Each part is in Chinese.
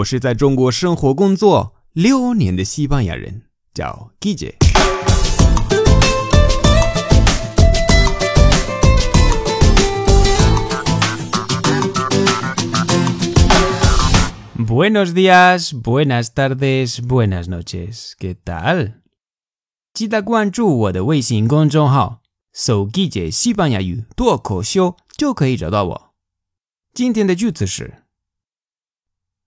我是在中国生活工作六年的西班牙人，叫 Gigi。Buenos días，buenas tardes，buenas noches，¿qué tal？记得关注我的微信公众号“搜 Gigi 西班牙语脱口秀”就可以找到我。今天的句子是。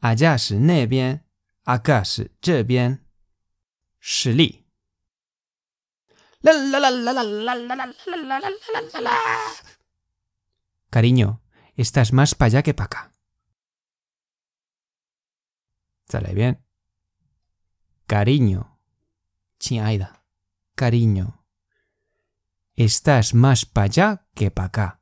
Allá es 是那边，acá Shili. Cariño, estás más para allá que para acá. Sale bien. Cariño. Chiaida. Cariño. Estás más para allá que para acá.